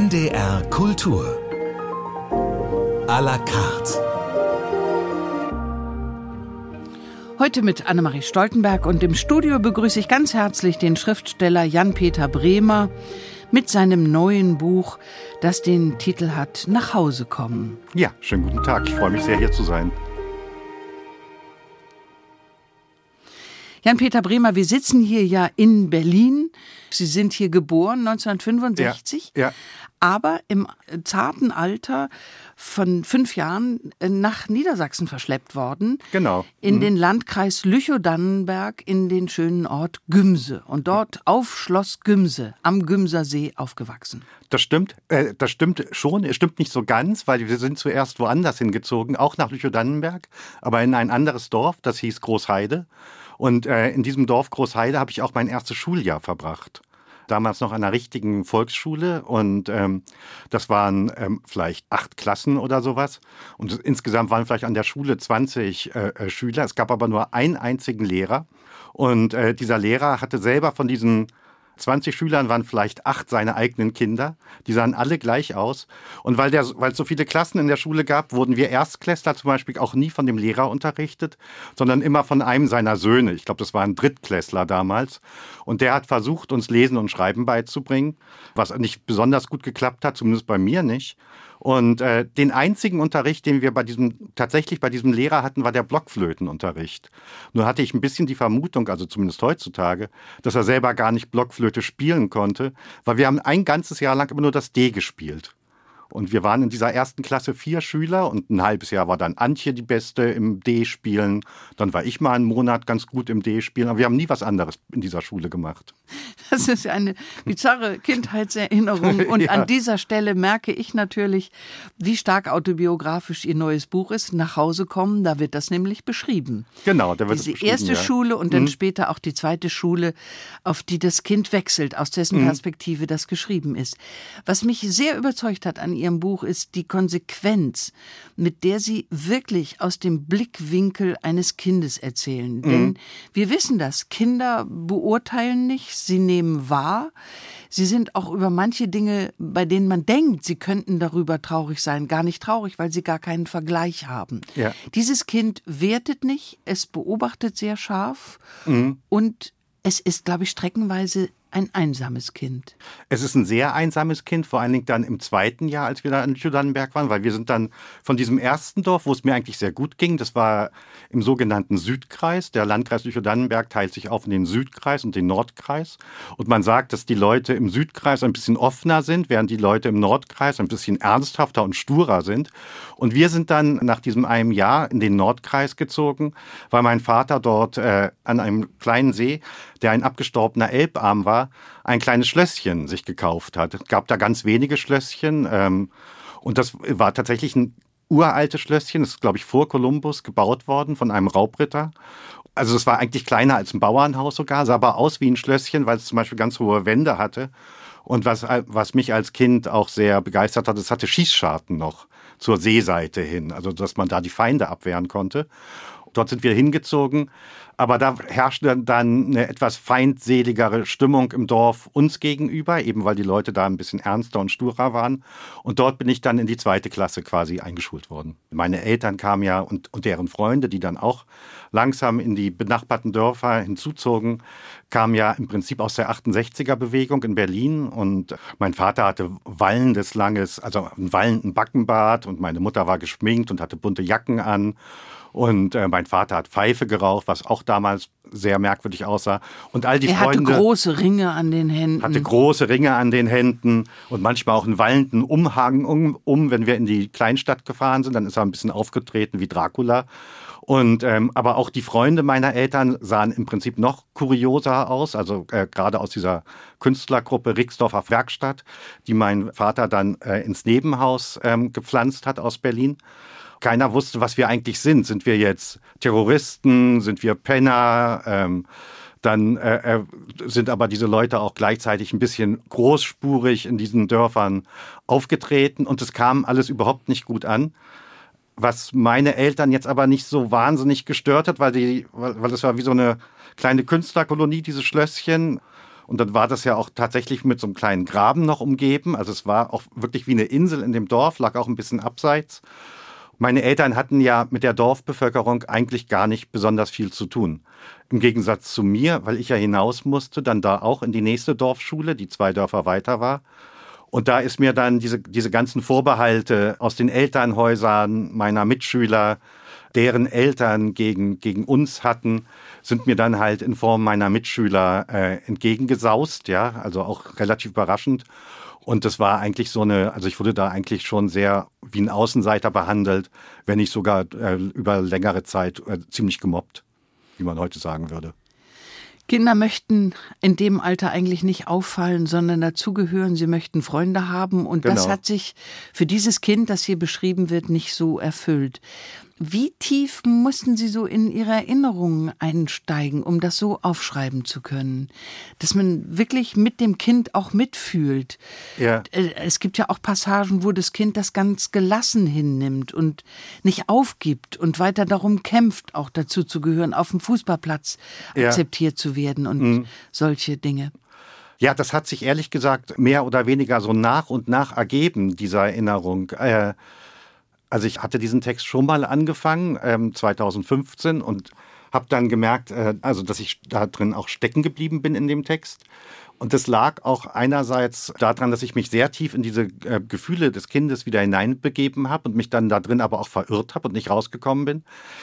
NDR Kultur. À la carte. Heute mit Annemarie Stoltenberg und im Studio begrüße ich ganz herzlich den Schriftsteller Jan-Peter Bremer mit seinem neuen Buch, das den Titel hat Nach Hause kommen. Ja, schönen guten Tag. Ich freue mich sehr, hier zu sein. Jan-Peter Bremer, wir sitzen hier ja in Berlin. Sie sind hier geboren 1965. Ja, ja. Aber im zarten Alter von fünf Jahren äh, nach Niedersachsen verschleppt worden. Genau. In Mhm. den Landkreis Lüchow-Dannenberg in den schönen Ort Gümse. Und dort auf Schloss Gümse am Gümser See aufgewachsen. Das stimmt, äh, das stimmt schon. Es stimmt nicht so ganz, weil wir sind zuerst woanders hingezogen, auch nach Lüchow-Dannenberg, aber in ein anderes Dorf, das hieß Großheide. Und äh, in diesem Dorf Großheide habe ich auch mein erstes Schuljahr verbracht. Damals noch an einer richtigen Volksschule und ähm, das waren ähm, vielleicht acht Klassen oder sowas. Und insgesamt waren vielleicht an der Schule 20 äh, äh, Schüler. Es gab aber nur einen einzigen Lehrer. Und äh, dieser Lehrer hatte selber von diesen 20 Schülern waren vielleicht acht seine eigenen Kinder. Die sahen alle gleich aus. Und weil, der, weil es so viele Klassen in der Schule gab, wurden wir Erstklässler zum Beispiel auch nie von dem Lehrer unterrichtet, sondern immer von einem seiner Söhne. Ich glaube, das war ein Drittklässler damals. Und der hat versucht, uns Lesen und Schreiben beizubringen, was nicht besonders gut geklappt hat, zumindest bei mir nicht. Und äh, den einzigen Unterricht, den wir bei diesem, tatsächlich bei diesem Lehrer hatten, war der Blockflötenunterricht. Nur hatte ich ein bisschen die Vermutung, also zumindest heutzutage, dass er selber gar nicht Blockflöte spielen konnte, weil wir haben ein ganzes Jahr lang immer nur das D gespielt. Und wir waren in dieser ersten Klasse vier Schüler und ein halbes Jahr war dann Antje die Beste im D-Spielen. Dann war ich mal einen Monat ganz gut im D-Spielen. Aber wir haben nie was anderes in dieser Schule gemacht. Das ist eine bizarre Kindheitserinnerung. Und Ja. an dieser Stelle merke ich natürlich, wie stark autobiografisch Ihr neues Buch ist. Nach Hause kommen, da wird das nämlich beschrieben. Genau, da wird es Diese beschrieben, erste ja. Schule und dann später auch die zweite Schule, auf die das Kind wechselt, aus dessen Perspektive das geschrieben ist. Was mich sehr überzeugt hat an Ihrem Buch ist die Konsequenz, mit der Sie wirklich aus dem Blickwinkel eines Kindes erzählen. Denn wir wissen das, Kinder beurteilen nicht, sie nehmen wahr. Sie sind auch über manche Dinge, bei denen man denkt, sie könnten darüber traurig sein, gar nicht traurig, weil sie gar keinen Vergleich haben. Ja. Dieses Kind wertet nicht, es beobachtet sehr scharf und es ist, glaube ich, streckenweise ein einsames Kind. Es ist ein sehr einsames Kind, vor allen Dingen dann im zweiten Jahr, als wir da in Lüchow-Dannenberg waren, weil wir sind dann von diesem ersten Dorf, wo es mir eigentlich sehr gut ging, das war im sogenannten Südkreis. Der Landkreis Lüchow-Dannenberg teilt sich auf in den Südkreis und den Nordkreis. Und man sagt, dass die Leute im Südkreis ein bisschen offener sind, während die Leute im Nordkreis ein bisschen ernsthafter und sturer sind. Und wir sind dann nach diesem einem Jahr in den Nordkreis gezogen, weil mein Vater dort äh, an einem kleinen See, der ein abgestorbener Elbarm war, ein kleines Schlösschen sich gekauft hat. Es gab da ganz wenige Schlösschen ähm, und das war tatsächlich ein uraltes Schlösschen, das ist, glaube ich, vor Kolumbus gebaut worden von einem Raubritter. Also es war eigentlich kleiner als ein Bauernhaus sogar, sah aber aus wie ein Schlösschen, weil es zum Beispiel ganz hohe Wände hatte. Und was, was mich als Kind auch sehr begeistert hat, es hatte Schießscharten noch zur Seeseite hin, also dass man da die Feinde abwehren konnte. Dort sind wir hingezogen, aber da herrschte dann eine etwas feindseligere Stimmung im Dorf uns gegenüber, eben weil die Leute da ein bisschen ernster und sturer waren. Und dort bin ich dann in die zweite Klasse quasi eingeschult worden. Meine Eltern kamen ja und, und deren Freunde, die dann auch langsam in die benachbarten Dörfer hinzuzogen, kamen ja im Prinzip aus der 68er-Bewegung in Berlin. Und mein Vater hatte wallendes, langes, also einen wallenden Backenbart und meine Mutter war geschminkt und hatte bunte Jacken an. Und äh, mein Vater hat Pfeife geraucht, was auch damals sehr merkwürdig aussah. Und all die er hatte Freunde große Ringe an den Händen. hatte große Ringe an den Händen und manchmal auch einen wallenden Umhang um, um. Wenn wir in die Kleinstadt gefahren sind, dann ist er ein bisschen aufgetreten wie Dracula. Und ähm, aber auch die Freunde meiner Eltern sahen im Prinzip noch kurioser aus, also äh, gerade aus dieser Künstlergruppe Rixdorfer Werkstatt, die mein Vater dann äh, ins Nebenhaus ähm, gepflanzt hat aus Berlin. Keiner wusste, was wir eigentlich sind. Sind wir jetzt Terroristen? Sind wir Penner? Ähm, dann äh, äh, sind aber diese Leute auch gleichzeitig ein bisschen großspurig in diesen Dörfern aufgetreten und es kam alles überhaupt nicht gut an. Was meine Eltern jetzt aber nicht so wahnsinnig gestört hat, weil, die, weil, weil das war wie so eine kleine Künstlerkolonie, dieses Schlösschen. Und dann war das ja auch tatsächlich mit so einem kleinen Graben noch umgeben. Also es war auch wirklich wie eine Insel in dem Dorf, lag auch ein bisschen abseits. Meine Eltern hatten ja mit der Dorfbevölkerung eigentlich gar nicht besonders viel zu tun. Im Gegensatz zu mir, weil ich ja hinaus musste, dann da auch in die nächste Dorfschule, die zwei Dörfer weiter war. Und da ist mir dann diese, diese ganzen Vorbehalte aus den Elternhäusern meiner Mitschüler, deren Eltern gegen, gegen uns hatten, sind mir dann halt in Form meiner Mitschüler äh, entgegengesaust, ja, also auch relativ überraschend. Und das war eigentlich so eine, also ich wurde da eigentlich schon sehr wie ein Außenseiter behandelt, wenn nicht sogar äh, über längere Zeit äh, ziemlich gemobbt, wie man heute sagen würde. Kinder möchten in dem Alter eigentlich nicht auffallen, sondern dazugehören. Sie möchten Freunde haben. Und genau. das hat sich für dieses Kind, das hier beschrieben wird, nicht so erfüllt. Wie tief mussten Sie so in Ihre Erinnerungen einsteigen, um das so aufschreiben zu können? Dass man wirklich mit dem Kind auch mitfühlt. Ja. Äh, es gibt ja auch Passagen, wo das Kind das ganz gelassen hinnimmt und nicht aufgibt und weiter darum kämpft, auch dazu zu gehören, auf dem Fußballplatz ja. akzeptiert zu werden und mhm. solche Dinge. Ja, das hat sich ehrlich gesagt mehr oder weniger so nach und nach ergeben, diese Erinnerung. Äh, also ich hatte diesen Text schon mal angefangen, ähm, 2015, und habe dann gemerkt, äh, also dass ich da drin auch stecken geblieben bin in dem Text. Und das lag auch einerseits daran, dass ich mich sehr tief in diese äh, Gefühle des Kindes wieder hineinbegeben habe und mich dann da drin aber auch verirrt habe und nicht rausgekommen bin.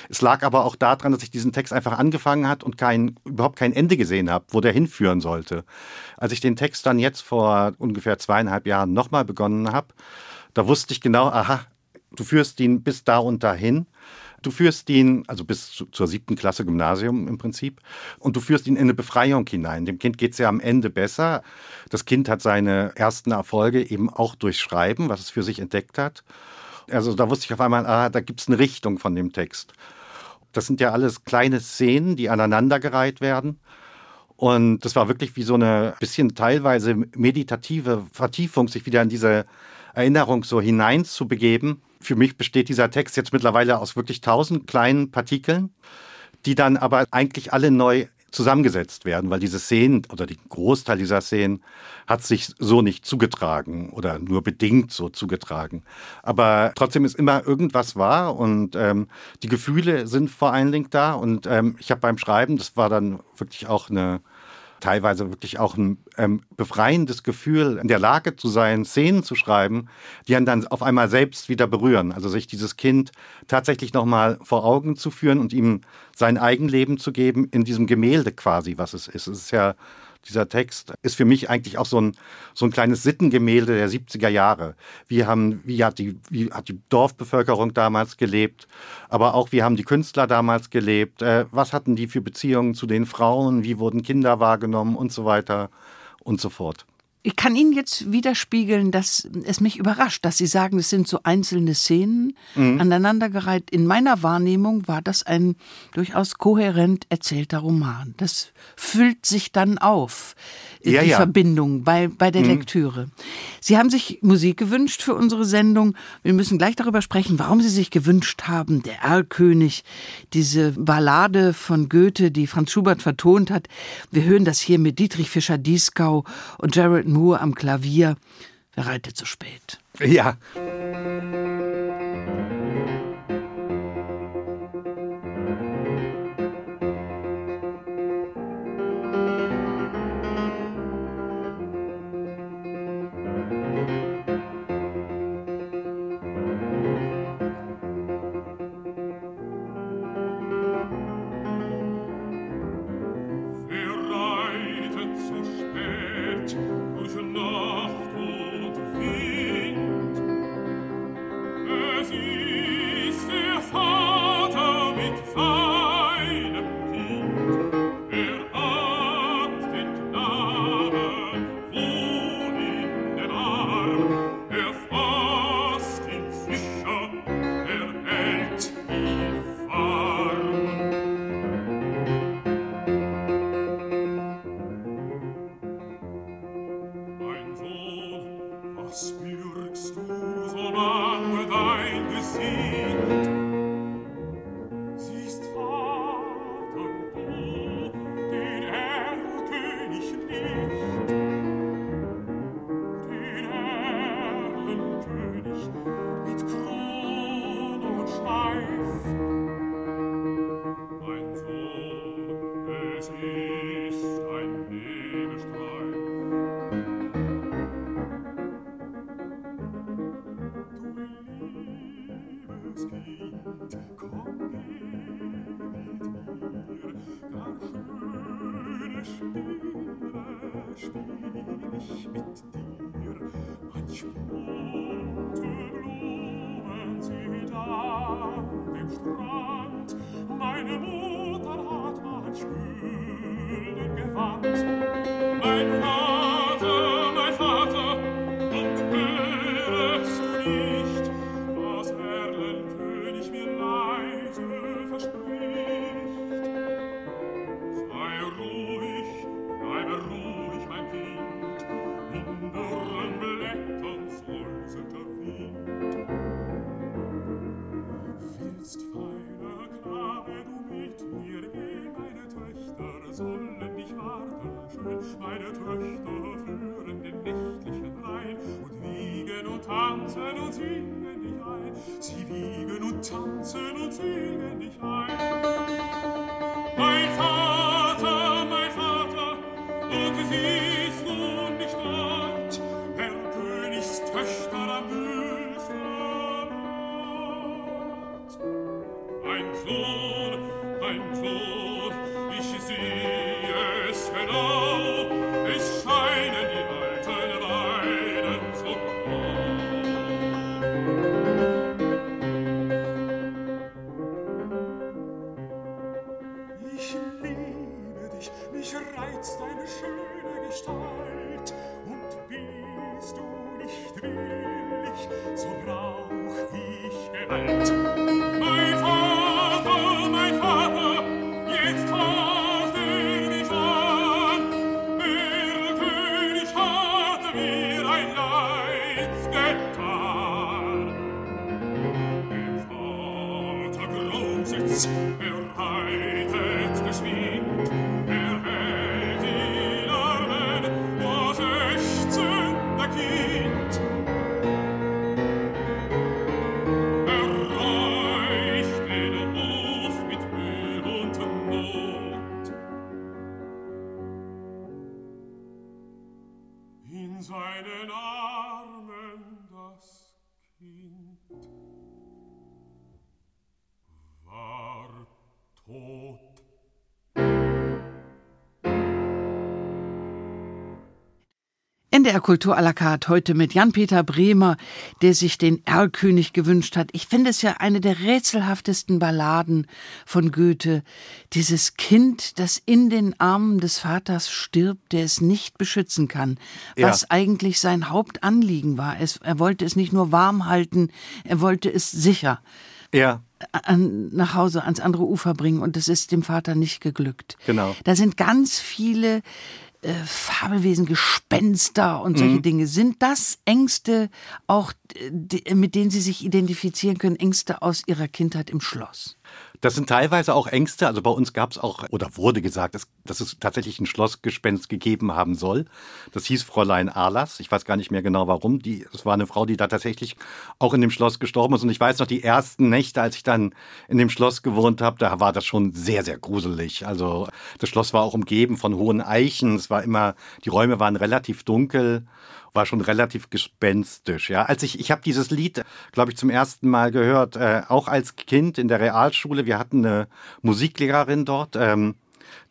Es lag aber auch daran, dass ich diesen Text einfach angefangen hat und kein, überhaupt kein Ende gesehen habe, wo der hinführen sollte. Als ich den Text dann jetzt vor ungefähr zweieinhalb Jahren nochmal begonnen habe, da wusste ich genau, aha, Du führst ihn bis da und dahin. Du führst ihn, also bis zu, zur siebten Klasse Gymnasium im Prinzip, und du führst ihn in eine Befreiung hinein. Dem Kind geht es ja am Ende besser. Das Kind hat seine ersten Erfolge eben auch durch Schreiben, was es für sich entdeckt hat. Also da wusste ich auf einmal, ah, da gibt es eine Richtung von dem Text. Das sind ja alles kleine Szenen, die aneinandergereiht werden. Und das war wirklich wie so eine bisschen teilweise meditative Vertiefung, sich wieder in diese Erinnerung so hineinzubegeben. Für mich besteht dieser Text jetzt mittlerweile aus wirklich tausend kleinen Partikeln, die dann aber eigentlich alle neu zusammengesetzt werden, weil diese Szenen oder die Großteil dieser Szenen hat sich so nicht zugetragen oder nur bedingt so zugetragen. Aber trotzdem ist immer irgendwas wahr und ähm, die Gefühle sind vor allen Dingen da. Und ähm, ich habe beim Schreiben, das war dann wirklich auch eine teilweise wirklich auch ein ähm, befreiendes Gefühl, in der Lage zu sein, Szenen zu schreiben, die einen dann auf einmal selbst wieder berühren. Also sich dieses Kind tatsächlich nochmal vor Augen zu führen und ihm sein Eigenleben zu geben in diesem Gemälde quasi, was es ist. Es ist ja dieser Text ist für mich eigentlich auch so ein, so ein kleines Sittengemälde der 70er Jahre. Wie, haben, wie, hat die, wie hat die Dorfbevölkerung damals gelebt, aber auch wie haben die Künstler damals gelebt, äh, was hatten die für Beziehungen zu den Frauen, wie wurden Kinder wahrgenommen und so weiter und so fort. Ich kann Ihnen jetzt widerspiegeln, dass es mich überrascht, dass Sie sagen, es sind so einzelne Szenen mhm. aneinandergereiht. In meiner Wahrnehmung war das ein durchaus kohärent erzählter Roman. Das füllt sich dann auf ja, die ja. Verbindung bei, bei der mhm. Lektüre. Sie haben sich Musik gewünscht für unsere Sendung. Wir müssen gleich darüber sprechen, warum Sie sich gewünscht haben, der Erlkönig, diese Ballade von Goethe, die Franz Schubert vertont hat. Wir hören das hier mit Dietrich Fischer-Dieskau und Jared Moore am Klavier. Wer reitet zu spät? Ja. deine Schuld. NDR Kultur à la carte heute mit Jan-Peter Bremer, der sich den Erlkönig gewünscht hat. Ich finde es ja eine der rätselhaftesten Balladen von Goethe. Dieses Kind, das in den Armen des Vaters stirbt, der es nicht beschützen kann, was ja. eigentlich sein Hauptanliegen war. Es, er wollte es nicht nur warm halten, er wollte es sicher. Ja. An, nach Hause ans andere Ufer bringen und das ist dem Vater nicht geglückt. Genau. Da sind ganz viele äh, Fabelwesen, Gespenster und solche mhm. Dinge. Sind das Ängste auch, die, mit denen Sie sich identifizieren können, Ängste aus Ihrer Kindheit im Schloss? Das sind teilweise auch Ängste. Also bei uns gab es auch oder wurde gesagt, dass, dass es tatsächlich ein Schlossgespenst gegeben haben soll. Das hieß Fräulein Alas. Ich weiß gar nicht mehr genau warum. Die, es war eine Frau, die da tatsächlich auch in dem Schloss gestorben ist. Und ich weiß noch, die ersten Nächte, als ich dann in dem Schloss gewohnt habe, da war das schon sehr, sehr gruselig. Also das Schloss war auch umgeben von hohen Eichen. Es war immer, die Räume waren relativ dunkel war schon relativ gespenstisch. Ja, als ich ich habe dieses Lied, glaube ich, zum ersten Mal gehört, äh, auch als Kind in der Realschule. Wir hatten eine Musiklehrerin dort. Ähm,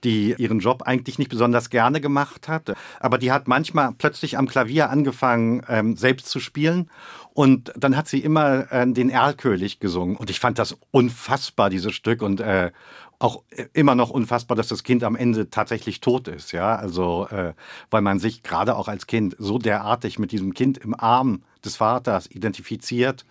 die ihren Job eigentlich nicht besonders gerne gemacht hat. Aber die hat manchmal plötzlich am Klavier angefangen, ähm, selbst zu spielen. Und dann hat sie immer äh, den Erlkönig gesungen. Und ich fand das unfassbar, dieses Stück. Und äh, auch immer noch unfassbar, dass das Kind am Ende tatsächlich tot ist. Ja, also äh, weil man sich gerade auch als Kind so derartig mit diesem Kind im Arm des Vaters identifiziert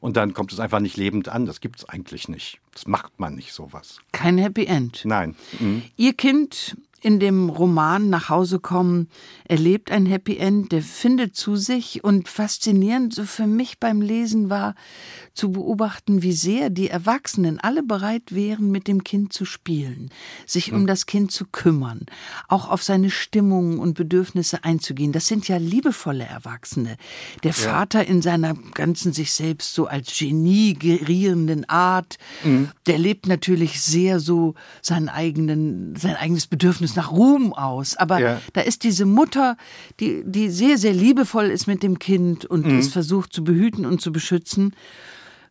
und dann kommt es einfach nicht lebend an. Das gibt es eigentlich nicht. Das macht man nicht sowas. Kein Happy End. Nein. Mhm. Ihr Kind in dem Roman nach Hause kommen, erlebt ein Happy End, der findet zu sich und faszinierend so für mich beim Lesen war zu beobachten, wie sehr die Erwachsenen alle bereit wären, mit dem Kind zu spielen, sich um das Kind zu kümmern, auch auf seine Stimmungen und Bedürfnisse einzugehen. Das sind ja liebevolle Erwachsene. Der ja. Vater in seiner ganzen sich selbst so als Genie gerierenden Art, mhm. der lebt natürlich sehr so seinen eigenen, sein eigenes Bedürfnis es nach Ruhm aus. Aber Ja. da ist diese Mutter, die, die sehr, sehr liebevoll ist mit dem Kind und Mhm. es versucht zu behüten und zu beschützen.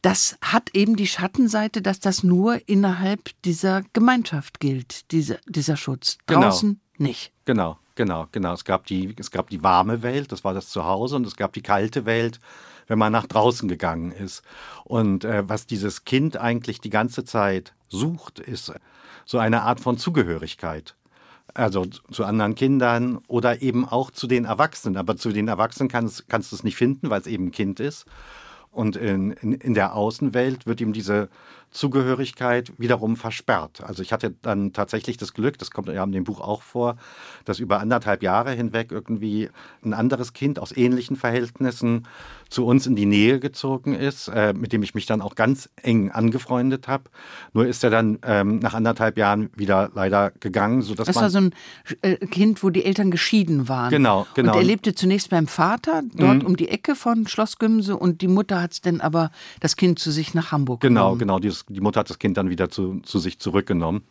Das hat eben die Schattenseite, dass das nur innerhalb dieser Gemeinschaft gilt, dieser, dieser Schutz. Genau. Draußen nicht. Genau, genau, genau. Es gab, die, es gab die warme Welt, das war das Zuhause, und es gab die kalte Welt, wenn man nach draußen gegangen ist. Und äh, was dieses Kind eigentlich die ganze Zeit sucht, ist so eine Art von Zugehörigkeit. Also zu anderen Kindern oder eben auch zu den Erwachsenen. Aber zu den Erwachsenen kannst, kannst du es nicht finden, weil es eben ein Kind ist. Und in, in, in der Außenwelt wird ihm diese Zugehörigkeit wiederum versperrt. Also ich hatte dann tatsächlich das Glück, das kommt ja in dem Buch auch vor, dass über anderthalb Jahre hinweg irgendwie ein anderes Kind aus ähnlichen Verhältnissen zu uns in die Nähe gezogen ist, äh, mit dem ich mich dann auch ganz eng angefreundet habe. Nur ist er dann ähm, nach anderthalb Jahren wieder leider gegangen, sodass Das man war so ein äh, Kind, wo die Eltern geschieden waren. Genau, genau. Und er lebte zunächst beim Vater, dort um die Ecke von Schloss Gümse, und die Mutter hat es dann aber das Kind zu sich nach Hamburg Genau, genommen. genau. Dieses, die Mutter hat das Kind dann wieder zu, zu sich zurückgenommen.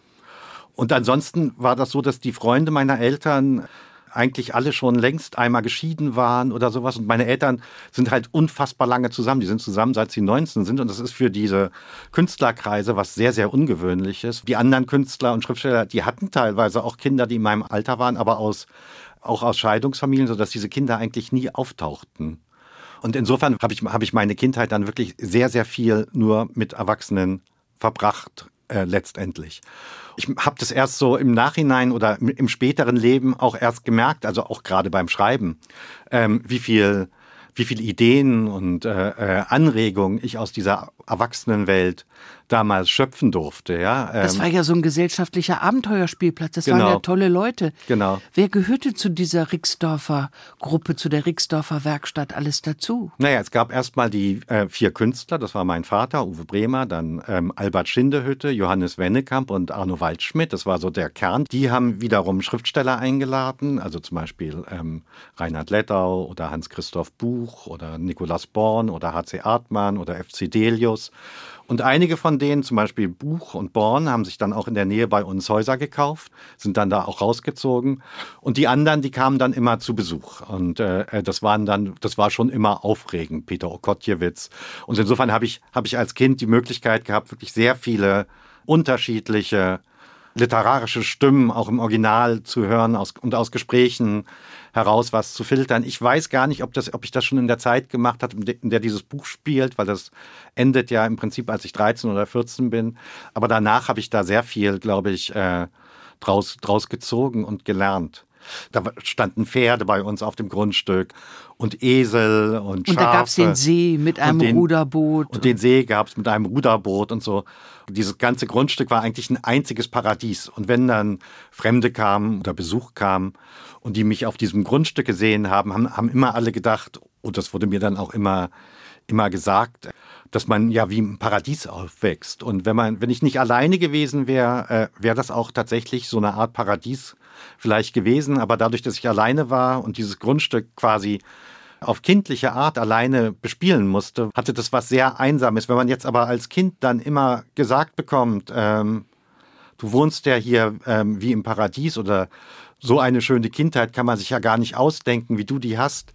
Und ansonsten war das so, dass die Freunde meiner Eltern eigentlich alle schon längst einmal geschieden waren oder sowas. Und meine Eltern sind halt unfassbar lange zusammen. Die sind zusammen, seit sie 19 sind. Und das ist für diese Künstlerkreise was sehr, sehr Ungewöhnliches. Die anderen Künstler und Schriftsteller, die hatten teilweise auch Kinder, die in meinem Alter waren, aber aus, auch aus Scheidungsfamilien, sodass diese Kinder eigentlich nie auftauchten. Und insofern habe ich, habe ich meine Kindheit dann wirklich sehr, sehr viel nur mit Erwachsenen verbracht, äh, letztendlich. Ich habe das erst so im Nachhinein oder im- im späteren Leben auch erst gemerkt, also auch gerade beim Schreiben, ähm, wie viel wie viel Ideen und äh, äh, Anregungen ich aus dieser Erwachsenenwelt damals schöpfen durfte. Ja, Das Ähm, war ja so ein gesellschaftlicher Abenteuerspielplatz. Das waren Genau. ja tolle Leute. Genau. Wer gehörte zu dieser Rixdorfer Gruppe, zu der Rixdorfer Werkstatt alles dazu? Naja, es gab erstmal die äh, vier Künstler, das war mein Vater, Uwe Bremer, dann ähm, Albert Schindehütte, Johannes Wennekamp und Arno Waldschmidt, das war so der Kern. Die haben wiederum Schriftsteller eingeladen, also zum Beispiel ähm, Reinhard Lettau oder Hans-Christoph Buch oder Nikolaus Born oder H.C. Artmann oder F.C. Delius. Und einige von denen, zum Beispiel Buch und Born, haben sich dann auch in der Nähe bei uns Häuser gekauft, sind dann da auch rausgezogen. Und die anderen, die kamen dann immer zu Besuch. Und äh, das waren dann, das war schon immer aufregend, Peter Okotjewitz. Und insofern habe ich, habe ich als Kind die Möglichkeit gehabt, wirklich sehr viele unterschiedliche literarische Stimmen auch im Original zu hören aus, und aus Gesprächen heraus was zu filtern. Ich weiß gar nicht, ob, das, ob ich das schon in der Zeit gemacht habe, in der- dieses Buch spielt, weil das endet ja im Prinzip, als ich 13 oder 14 bin. Aber danach habe ich da sehr viel, glaube ich, äh, draus, draus gezogen und gelernt. Da standen Pferde bei uns auf dem Grundstück und Esel und Schafe. Und da gab es den See mit einem Und den- Ruderboot. Und den See gab es mit einem Ruderboot und so. Dieses ganze Grundstück war eigentlich ein einziges Paradies. Und wenn dann Fremde kamen oder Besuch kam und die mich auf diesem Grundstück gesehen haben, haben, haben immer alle gedacht, und das wurde mir dann auch immer, immer gesagt, dass man ja wie im Paradies aufwächst. Und wenn man, wenn ich nicht alleine gewesen wäre, äh, wäre das auch tatsächlich so eine Art Paradies vielleicht gewesen. Aber dadurch, dass ich alleine war und dieses Grundstück quasi auf kindliche Art alleine bespielen musste, hatte das was sehr Einsames. Wenn man jetzt aber als Kind dann immer gesagt bekommt, ähm, du wohnst ja hier ähm, wie im Paradies oder so eine schöne Kindheit kann man sich ja gar nicht ausdenken, wie du die hast.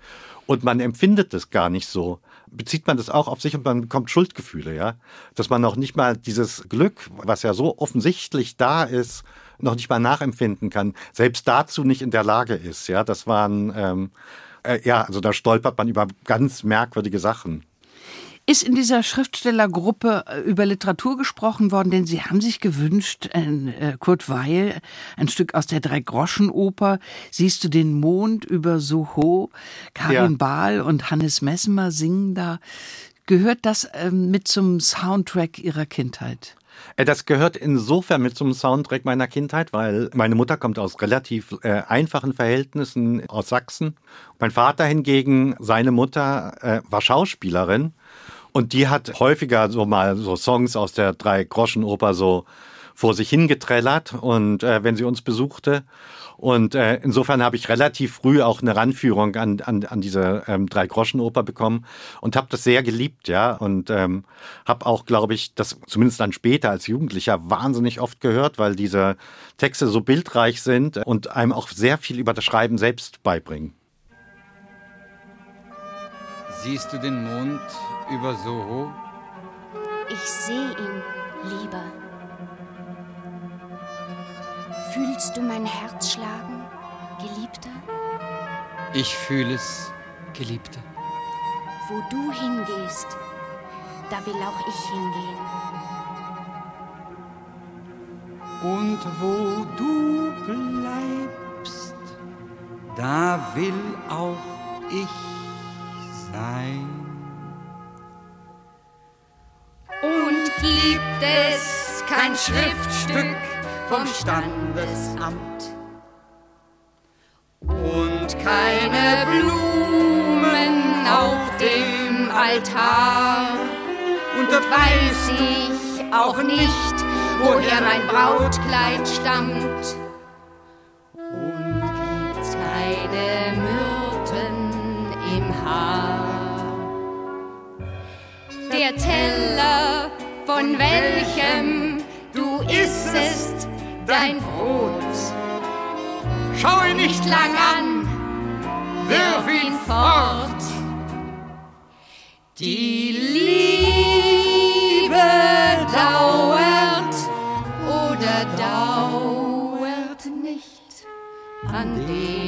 Und man empfindet es gar nicht so. Bezieht man das auch auf sich und man bekommt Schuldgefühle, ja? Dass man noch nicht mal dieses Glück, was ja so offensichtlich da ist, noch nicht mal nachempfinden kann, selbst dazu nicht in der Lage ist, ja? Das waren, ähm, äh, ja, also da stolpert man über ganz merkwürdige Sachen. Ist in dieser Schriftstellergruppe äh, über Literatur gesprochen worden, denn Sie haben sich gewünscht, ein, äh, Kurt Weil, ein Stück aus der Drei-Groschen-Oper, Siehst du den Mond über Soho, Karin Ja. Bahl und Hannes Mesmer singen da. Gehört das ähm, mit zum Soundtrack Ihrer Kindheit? Äh, Das gehört insofern mit zum Soundtrack meiner Kindheit, weil meine Mutter kommt aus relativ äh, einfachen Verhältnissen aus Sachsen. Mein Vater hingegen, seine Mutter äh, war Schauspielerin und die hat häufiger so mal so Songs aus der Drei-Groschen-Oper so vor sich hingetrellert und äh, wenn sie uns besuchte. Und äh, insofern habe ich relativ früh auch eine Ranführung an, an, an diese ähm, Drei-Groschen-Oper bekommen und habe das sehr geliebt, ja. Und ähm, habe auch, glaube ich, das zumindest dann später als Jugendlicher wahnsinnig oft gehört, weil diese Texte so bildreich sind und einem auch sehr viel über das Schreiben selbst beibringen. Siehst du den Mond über Soho? Ich sehe ihn, Lieber. Fühlst du mein Herz schlagen, Geliebter? Ich fühle es, Geliebte. Wo du hingehst, da will auch ich hingehen. Und wo du bleibst, da will auch ich sein. Gibt es kein Schriftstück vom Standesamt und keine Blumen auf dem Altar. Und weiß ich auch nicht, woher mein Brautkleid stammt. Und gibt's keine Myrten im Haar. Der Teller, von welchem du issest, dein Brot. Schau ihn nicht lang an, wirf ihn fort. Die Liebe dauert oder dauert nicht an dem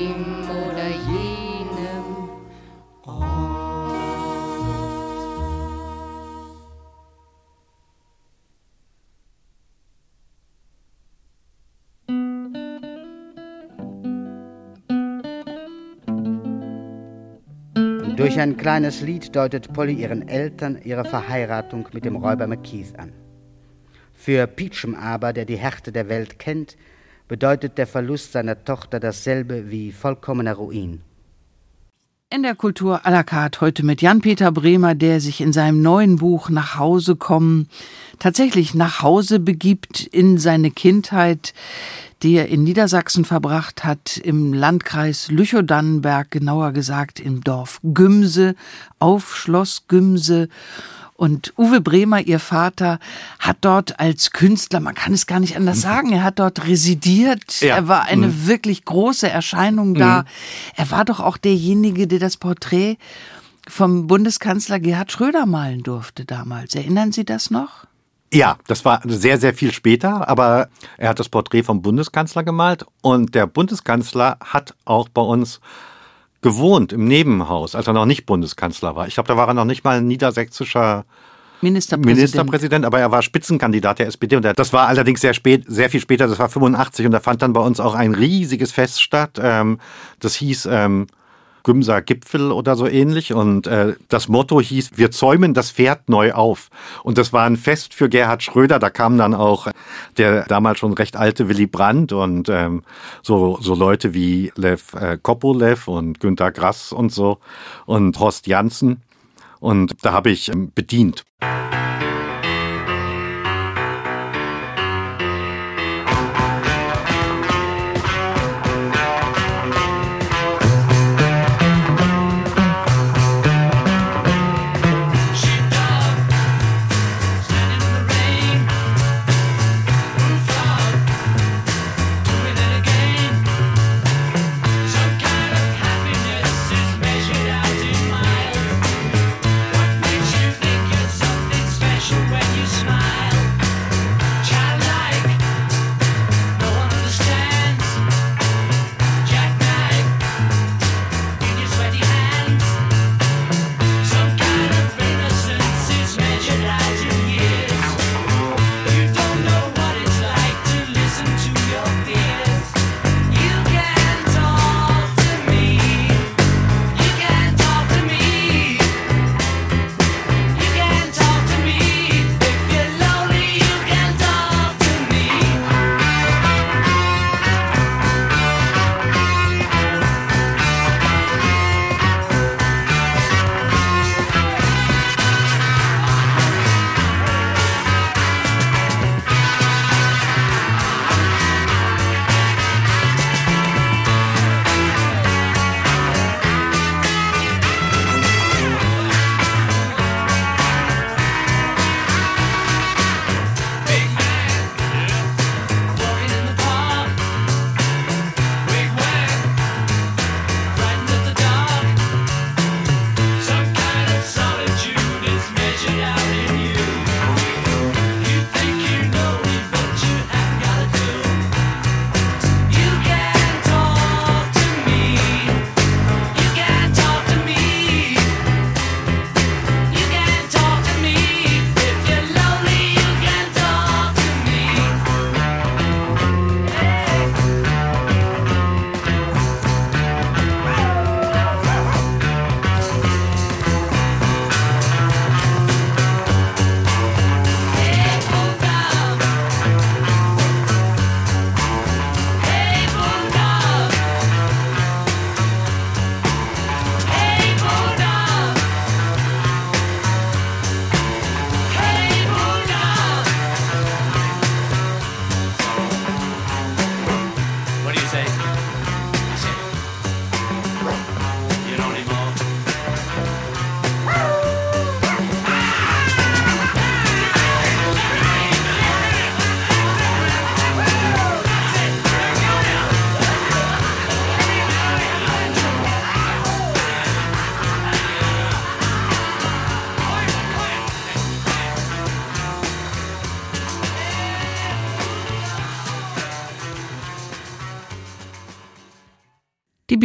Durch ein kleines Lied deutet Polly ihren Eltern ihre Verheiratung mit dem Räuber McKeith an. Für Peachum aber, der die Härte der Welt kennt, bedeutet der Verlust seiner Tochter dasselbe wie vollkommener Ruin. In der Kultur à la carte heute mit Jan-Peter Bremer, der sich in seinem neuen Buch Nach Hause kommen tatsächlich nach Hause begibt in seine Kindheit, die er in Niedersachsen verbracht hat, im Landkreis Lüchow-Dannenberg, genauer gesagt im Dorf Gümse, auf Schloss Gümse. Und Uwe Bremer, ihr Vater, hat dort als Künstler, man kann es gar nicht anders sagen, er hat dort residiert. Ja. Er war eine Mhm. wirklich große Erscheinung da. Er war doch auch derjenige, der das Porträt vom Bundeskanzler Gerhard Schröder malen durfte damals. Erinnern Sie das noch? Ja, das war sehr, sehr viel später, aber er hat das Porträt vom Bundeskanzler gemalt und der Bundeskanzler hat auch bei uns gewohnt im Nebenhaus, als er noch nicht Bundeskanzler war. Ich glaube, da war er noch nicht mal ein niedersächsischer Ministerpräsident. Ministerpräsident, aber er war Spitzenkandidat der SPD und der- das war allerdings sehr spät, sehr viel später, das war 85 und da fand dann bei uns auch ein riesiges Fest statt. Ähm, das hieß ähm, Gümser Gipfel oder so ähnlich und äh, das Motto hieß, wir zäumen das Pferd neu auf. Und das war ein Fest für Gerhard Schröder, da kam dann auch der damals schon recht alte Willy Brandt und ähm, so, so Leute wie Lev äh, Kopolev und Günter Grass und so und Horst Janssen. Und da habe ich ähm, bedient.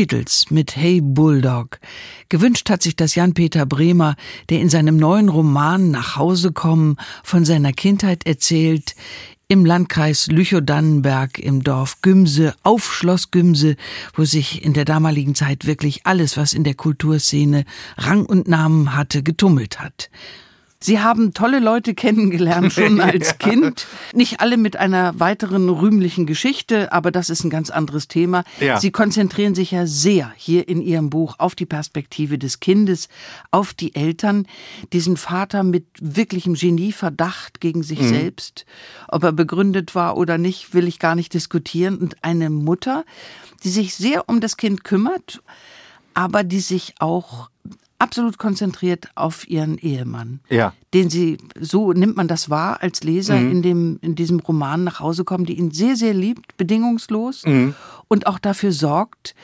Beatles mit Hey Bulldog. Gewünscht hat sich das Jan-Peter Bremer, der in seinem neuen Roman Nach Hause kommen von seiner Kindheit erzählt, im Landkreis Lüchow-Dannenberg im Dorf Gümse, auf Schloss Gümse, wo sich in der damaligen Zeit wirklich alles, was in der Kulturszene Rang und Namen hatte, getummelt hat. Sie haben tolle Leute kennengelernt, schon als Kind. Nicht alle mit einer weiteren rühmlichen Geschichte, aber das ist ein ganz anderes Thema. Ja. Sie konzentrieren sich ja sehr hier in Ihrem Buch auf die Perspektive des Kindes, auf die Eltern, diesen Vater mit wirklichem Genieverdacht gegen sich selbst. Ob er begründet war oder nicht, will ich gar nicht diskutieren. Und eine Mutter, die sich sehr um das Kind kümmert, aber die sich auch absolut konzentriert auf ihren Ehemann. Ja. Den sie, so nimmt man das wahr als Leser in, dem, in diesem Roman nach Hause kommen, die ihn sehr, sehr liebt, bedingungslos und auch dafür sorgt,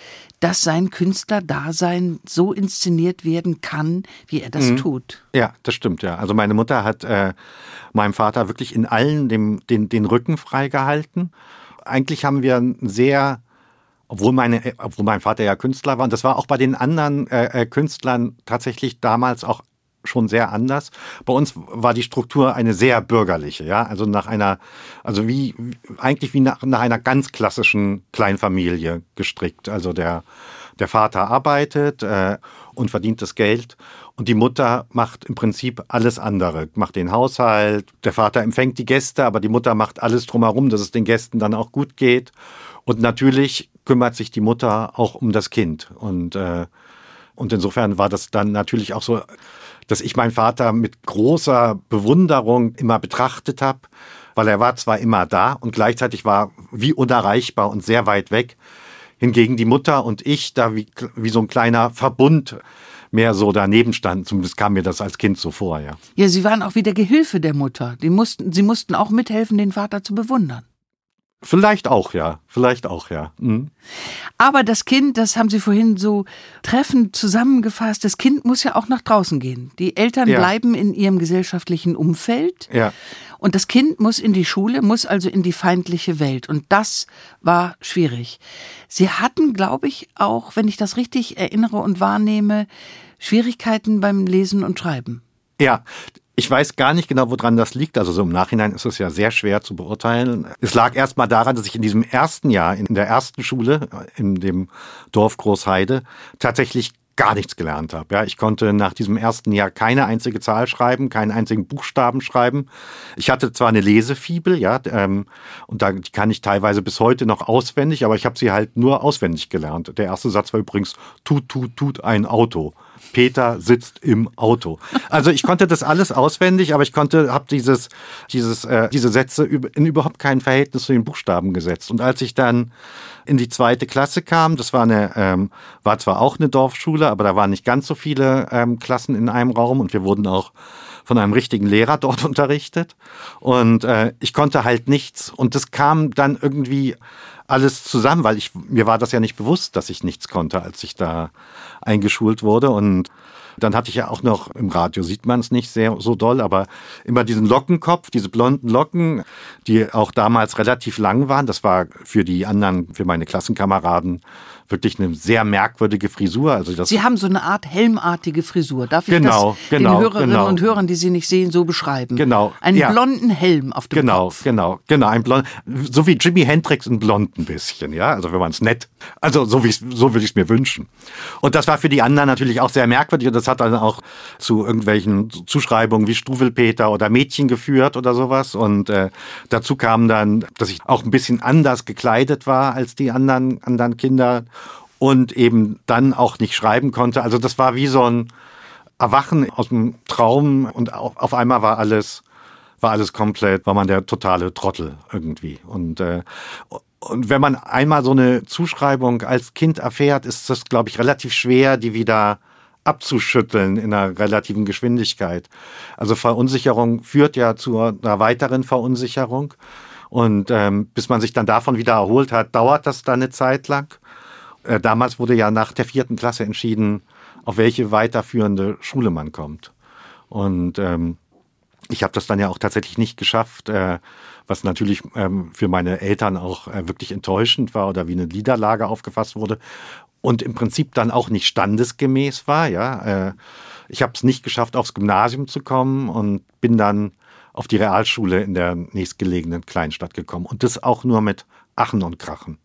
dass sein Künstlerdasein so inszeniert werden kann, wie er das tut. Ja, das stimmt, ja. Also meine Mutter hat äh, meinem Vater wirklich in allen dem, den, den Rücken freigehalten. Eigentlich haben wir ein sehr, obwohl, meine, obwohl mein Vater ja Künstler war, und das war auch bei den anderen äh, äh, Künstlern tatsächlich damals auch schon sehr anders. Bei uns war die Struktur eine sehr bürgerliche, ja, also nach einer, also wie eigentlich wie nach, nach einer ganz klassischen Kleinfamilie gestrickt. Also der der Vater arbeitet äh, und verdient das Geld und die Mutter macht im Prinzip alles andere, macht den Haushalt. Der Vater empfängt die Gäste, aber die Mutter macht alles drumherum, dass es den Gästen dann auch gut geht. Und natürlich kümmert sich die Mutter auch um das Kind und äh, und insofern war das dann natürlich auch so, dass ich meinen Vater mit großer Bewunderung immer betrachtet habe, weil er war zwar immer da und gleichzeitig war wie unerreichbar und sehr weit weg. Hingegen die Mutter und ich da wie, wie so ein kleiner Verbund mehr so daneben standen. Zumindest kam mir das als Kind so vor, ja. Ja, sie waren auch wieder Gehilfe der Mutter. Die mussten, sie mussten auch mithelfen, den Vater zu bewundern. Vielleicht auch, ja. Vielleicht auch, ja. Mhm. Aber das Kind, das haben Sie vorhin so treffend zusammengefasst, das Kind muss ja auch nach draußen gehen. Die Eltern Ja. bleiben in ihrem gesellschaftlichen Umfeld. Ja. Und das Kind muss in die Schule, muss also in die feindliche Welt. Und das war schwierig. Sie hatten, glaube ich, auch, wenn ich das richtig erinnere und wahrnehme, Schwierigkeiten beim Lesen und Schreiben. Ja, ich weiß gar nicht genau, woran das liegt. Also so im Nachhinein ist es ja sehr schwer zu beurteilen. Es lag erst mal daran, dass ich in diesem ersten Jahr, in der ersten Schule, in dem Dorf Großheide, tatsächlich gar nichts gelernt habe. Ja, ich konnte nach diesem ersten Jahr keine einzige Zahl schreiben, keinen einzigen Buchstaben schreiben. Ich hatte zwar eine Lesefibel, ja, ähm, und da, die kann ich teilweise bis heute noch auswendig, aber ich habe sie halt nur auswendig gelernt. Der erste Satz war übrigens, tut, tut, tut ein Auto. Peter sitzt im Auto. Also ich konnte das alles auswendig, aber ich konnte, habe dieses, dieses, äh, diese Sätze in überhaupt kein Verhältnis zu den Buchstaben gesetzt. Und als ich dann in die zweite Klasse kam, das war eine, ähm, war zwar auch eine Dorfschule, aber da waren nicht ganz so viele ähm, Klassen in einem Raum und wir wurden auch von einem richtigen Lehrer dort unterrichtet. Und äh, ich konnte halt nichts. Und das kam dann irgendwie alles zusammen, weil ich, mir war das ja nicht bewusst, dass ich nichts konnte, als ich da eingeschult wurde. Und dann hatte ich ja auch noch, im Radio sieht man es nicht sehr so doll, aber immer diesen Lockenkopf, diese blonden Locken, die auch damals relativ lang waren. Das war für die anderen, für meine Klassenkameraden wirklich eine sehr merkwürdige Frisur. Also das Sie haben so eine Art helmartige Frisur. Darf ich Genau, das genau, den Hörerinnen genau. und Hörern, die Sie nicht sehen, so beschreiben? Genau, Einen ja. blonden Helm auf dem Genau, Kopf. genau, genau. Ein blond, so wie Jimi Hendrix in blond ein bisschen, ja. Also wenn man es nett, also so wie so würde ich es mir wünschen. Und das war für die anderen natürlich auch sehr merkwürdig und das hat dann auch zu irgendwelchen Zuschreibungen wie Struwelpeter oder Mädchen geführt oder sowas. Und äh, dazu kam dann, dass ich auch ein bisschen anders gekleidet war als die anderen anderen Kinder und eben dann auch nicht schreiben konnte. Also das war wie so ein Erwachen aus dem Traum und auf einmal war alles war alles komplett, war man der totale Trottel irgendwie. Und, äh, und wenn man einmal so eine Zuschreibung als Kind erfährt, ist das, glaube ich, relativ schwer, die wieder abzuschütteln in einer relativen Geschwindigkeit. Also Verunsicherung führt ja zu einer weiteren Verunsicherung. Und ähm, bis man sich dann davon wieder erholt hat, dauert das dann eine Zeit lang. Äh, damals wurde ja nach der vierten Klasse entschieden, auf welche weiterführende Schule man kommt. Und ähm, ich habe das dann ja auch tatsächlich nicht geschafft, äh, was natürlich ähm, für meine Eltern auch äh, wirklich enttäuschend war oder wie eine Niederlage aufgefasst wurde. und im Prinzip dann auch nicht standesgemäß war. Ja, äh, ich habe es nicht geschafft, aufs Gymnasium zu kommen und bin dann auf die Realschule in der nächstgelegenen Kleinstadt gekommen. Und das auch nur mit Achen und Krachen.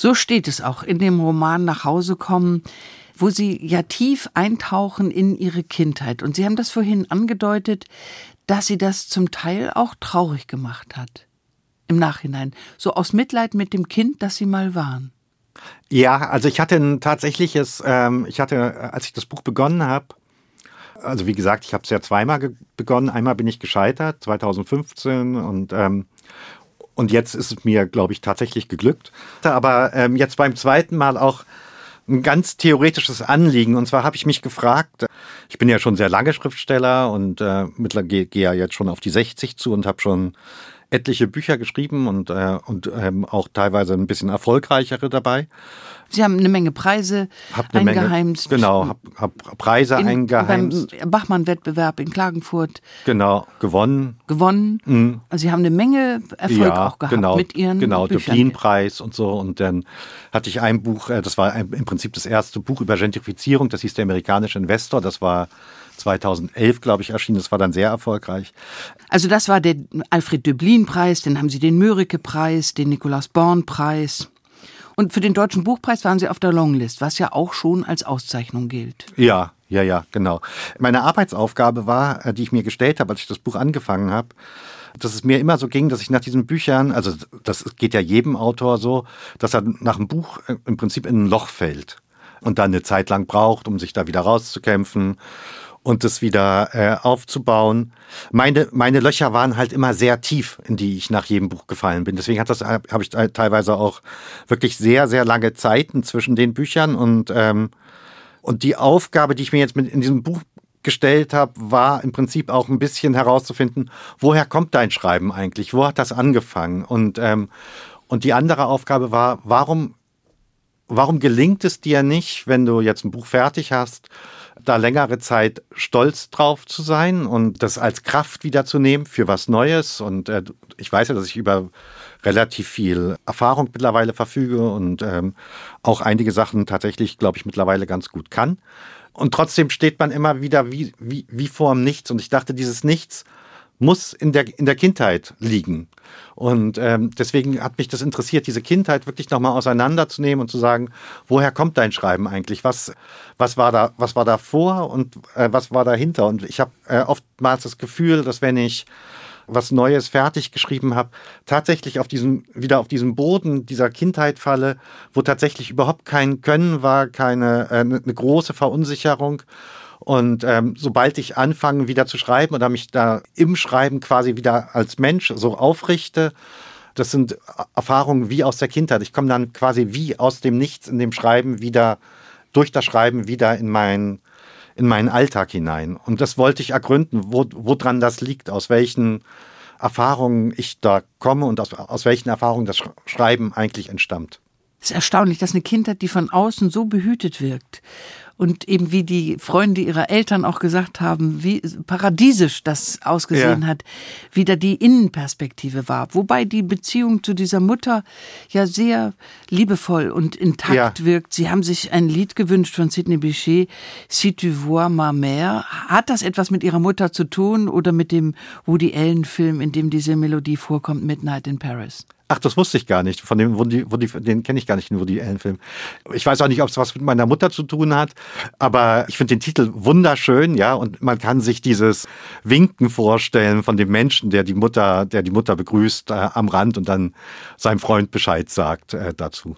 So steht es auch in dem Roman Nach Hause kommen, wo Sie ja tief eintauchen in Ihre Kindheit. Und Sie haben das vorhin angedeutet, dass Sie das zum Teil auch traurig gemacht hat. Im Nachhinein. So aus Mitleid mit dem Kind, das Sie mal waren. Ja, also ich hatte ein tatsächliches, ähm, ich hatte, als ich das Buch begonnen habe, also wie gesagt, ich habe es ja zweimal begonnen. Einmal bin ich gescheitert, 2015 und ähm, und jetzt ist es mir, glaube ich, tatsächlich geglückt. Aber ähm, jetzt beim zweiten Mal auch ein ganz theoretisches Anliegen. Und zwar habe ich mich gefragt, ich bin ja schon sehr lange Schriftsteller und äh, mittlerweile gehe ja jetzt schon auf die 60 zu und habe schon etliche Bücher geschrieben und, äh, und ähm, auch teilweise ein bisschen erfolgreichere dabei. Sie haben eine Menge Preise hab eine eingeheimst. Menge, genau, habe hab Preise in, eingeheimst. Beim Bachmann-Wettbewerb in Klagenfurt. Genau, gewonnen. Gewonnen. Mhm. Also Sie haben eine Menge Erfolg ja, auch gehabt genau, mit Ihren Genau, Büchern. Döblin-Preis und so. Und dann hatte ich ein Buch, äh, das war im Prinzip das erste Buch über Gentrifizierung, das hieß Der amerikanische Investor. Das war 2011, glaube ich, erschienen. Das war dann sehr erfolgreich. Also das war der Alfred Döblin-Preis, dann haben Sie den Mörike-Preis, den Nikolaus Born-Preis. Und für den Deutschen Buchpreis waren Sie auf der Longlist, was ja auch schon als Auszeichnung gilt. Ja, ja, ja, genau. Meine Arbeitsaufgabe war, äh, die ich mir gestellt habe, als ich das Buch angefangen habe, dass es mir immer so ging, dass ich nach diesen Büchern, also das geht ja jedem Autor so, dass er nach einem Buch äh, im Prinzip in ein Loch fällt und dann eine Zeit lang braucht, um sich da wieder rauszukämpfen und das wieder äh, aufzubauen. Meine, meine Löcher waren halt immer sehr tief, in die ich nach jedem Buch gefallen bin. Deswegen hat das habe ich teilweise auch wirklich sehr, sehr lange Zeiten zwischen den Büchern und ähm, und die Aufgabe, die ich mir jetzt mit in diesem Buch gestellt habe, war im Prinzip auch ein bisschen herauszufinden, woher kommt dein Schreiben eigentlich? Wo hat das angefangen? Und ähm, und die andere Aufgabe war, warum warum gelingt es dir nicht, wenn du jetzt ein Buch fertig hast? Da längere Zeit stolz drauf zu sein und das als Kraft wiederzunehmen für was Neues. Und äh, ich weiß ja, dass ich über relativ viel Erfahrung mittlerweile verfüge und ähm, auch einige Sachen tatsächlich, glaube ich, mittlerweile ganz gut kann. Und trotzdem steht man immer wieder wie, wie, wie vor dem Nichts. Und ich dachte, dieses Nichts muss in der, in der Kindheit liegen. Und ähm, deswegen hat mich das interessiert, diese Kindheit wirklich nochmal auseinanderzunehmen und zu sagen, woher kommt dein Schreiben eigentlich? Was, was, war, da, was war da vor und äh, was war dahinter? Und ich habe äh, oftmals das Gefühl, dass wenn ich was Neues fertig geschrieben habe, tatsächlich auf diesem, wieder auf diesem Boden dieser Kindheit falle, wo tatsächlich überhaupt kein Können war, keine äh, eine große Verunsicherung und ähm, sobald ich anfange, wieder zu schreiben oder mich da im Schreiben quasi wieder als Mensch so aufrichte, das sind Erfahrungen wie aus der Kindheit. Ich komme dann quasi wie aus dem Nichts in dem Schreiben wieder, durch das Schreiben wieder in meinen, in meinen Alltag hinein. Und das wollte ich ergründen, wo, woran das liegt, aus welchen Erfahrungen ich da komme und aus, aus welchen Erfahrungen das Schreiben eigentlich entstammt. Es ist erstaunlich, dass eine Kindheit, die von außen so behütet wirkt und eben wie die Freunde ihrer Eltern auch gesagt haben, wie paradiesisch das ausgesehen ja. hat, wieder die Innenperspektive war. Wobei die Beziehung zu dieser Mutter ja sehr liebevoll und intakt ja. wirkt. Sie haben sich ein Lied gewünscht von Sidney Bechet, Si tu vois ma mère. Hat das etwas mit ihrer Mutter zu tun oder mit dem Woody Allen Film, in dem diese Melodie vorkommt, Midnight in Paris? Ach, das wusste ich gar nicht. Von dem, wo die, wo die, den kenne ich gar nicht, den Woody Allen-Film. Ich weiß auch nicht, ob es was mit meiner Mutter zu tun hat, aber ich finde den Titel wunderschön, ja, und man kann sich dieses Winken vorstellen von dem Menschen, der die Mutter, der die Mutter begrüßt äh, am Rand und dann seinem Freund Bescheid sagt äh, dazu.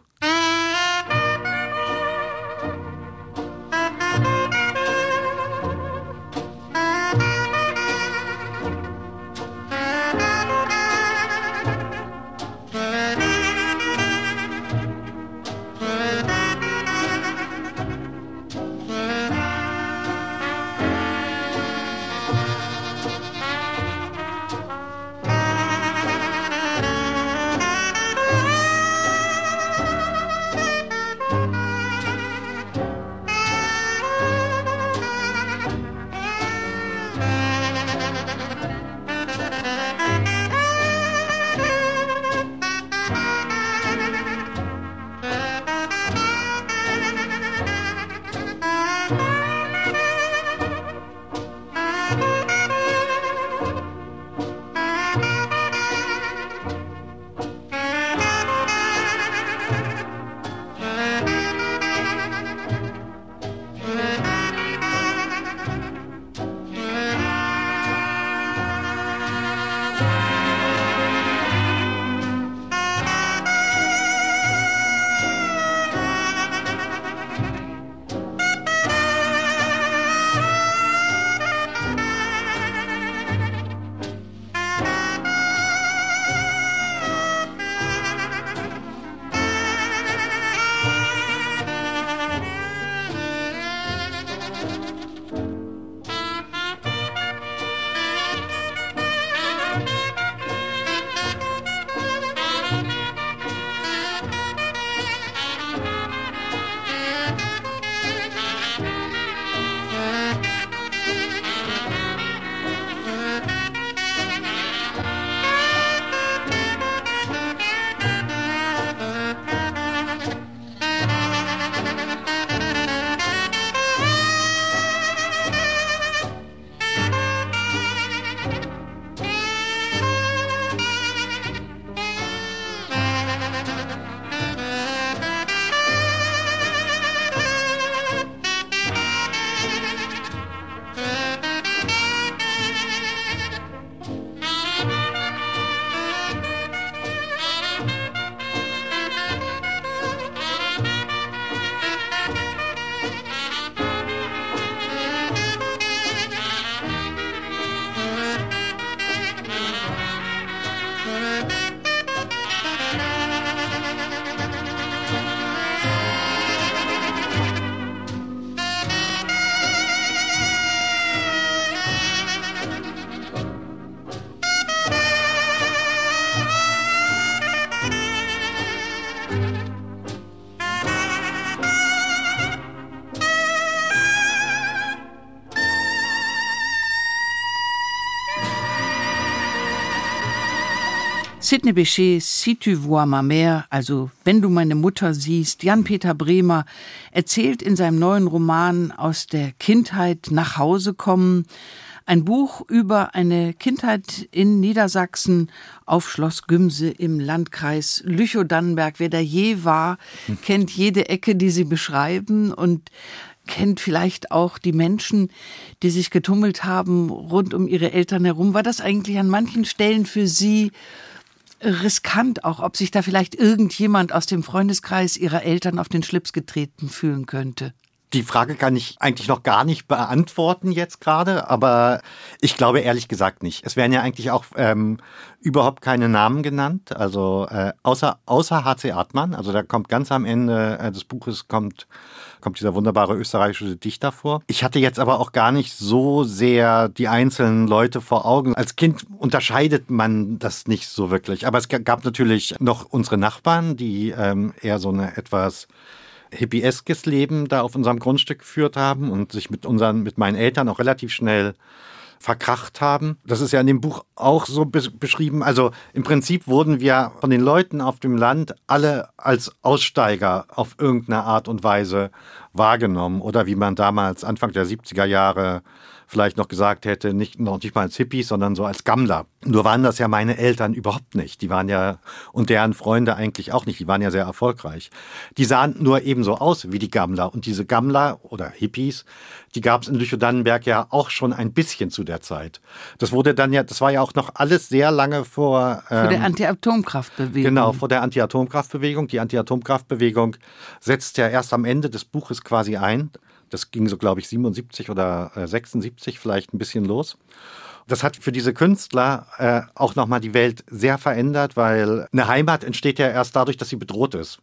Sidney Bechet, Si tu vois ma mère, also Wenn du meine Mutter siehst, Jan-Peter Bremer erzählt in seinem neuen Roman aus der Kindheit nach Hause kommen, ein Buch über eine Kindheit in Niedersachsen auf Schloss Gümse im Landkreis Lüchow-Dannenberg. Wer da je war, kennt jede Ecke, die Sie beschreiben und kennt vielleicht auch die Menschen, die sich getummelt haben rund um ihre Eltern herum. War das eigentlich an manchen Stellen für Sie riskant, auch ob sich da vielleicht irgendjemand aus dem Freundeskreis Ihrer Eltern auf den Schlips getreten fühlen könnte? Die Frage kann ich eigentlich noch gar nicht beantworten jetzt gerade, aber ich glaube ehrlich gesagt nicht. Es werden ja eigentlich auch ähm, überhaupt keine Namen genannt, also äh, außer außer HC Artmann. Also da kommt ganz am Ende des Buches kommt kommt dieser wunderbare österreichische Dichter vor. Ich hatte jetzt aber auch gar nicht so sehr die einzelnen Leute vor Augen. Als Kind unterscheidet man das nicht so wirklich. Aber es gab natürlich noch unsere Nachbarn, die ähm, eher so eine etwas hippieskes Leben da auf unserem Grundstück geführt haben und sich mit unseren, mit meinen Eltern auch relativ schnell verkracht haben. Das ist ja in dem Buch auch so beschrieben. Also im Prinzip wurden wir von den Leuten auf dem Land alle als Aussteiger auf irgendeine Art und Weise wahrgenommen. Oder wie man damals Anfang der 70er Jahre vielleicht noch gesagt hätte, nicht, noch nicht mal als Hippies, sondern so als Gammler. Nur waren das ja meine Eltern überhaupt nicht. Die waren ja, und deren Freunde eigentlich auch nicht. Die waren ja sehr erfolgreich. Die sahen nur ebenso aus wie die Gammler. Und diese Gammler oder Hippies, die gab es in Lüchow-Dannenberg ja auch schon ein bisschen zu der Zeit. Das wurde dann ja, das war ja auch noch alles sehr lange vor. Ähm, vor der ähm, Anti-Atomkraftbewegung. Genau, vor der Anti-Atomkraftbewegung. Die Anti-Atomkraftbewegung setzt ja erst am Ende des Buches quasi ein. Das ging so, glaube ich, 77 oder 76 äh, vielleicht ein bisschen los. Das hat für diese Künstler äh, auch nochmal die Welt sehr verändert, weil eine Heimat entsteht ja erst dadurch, dass sie bedroht ist.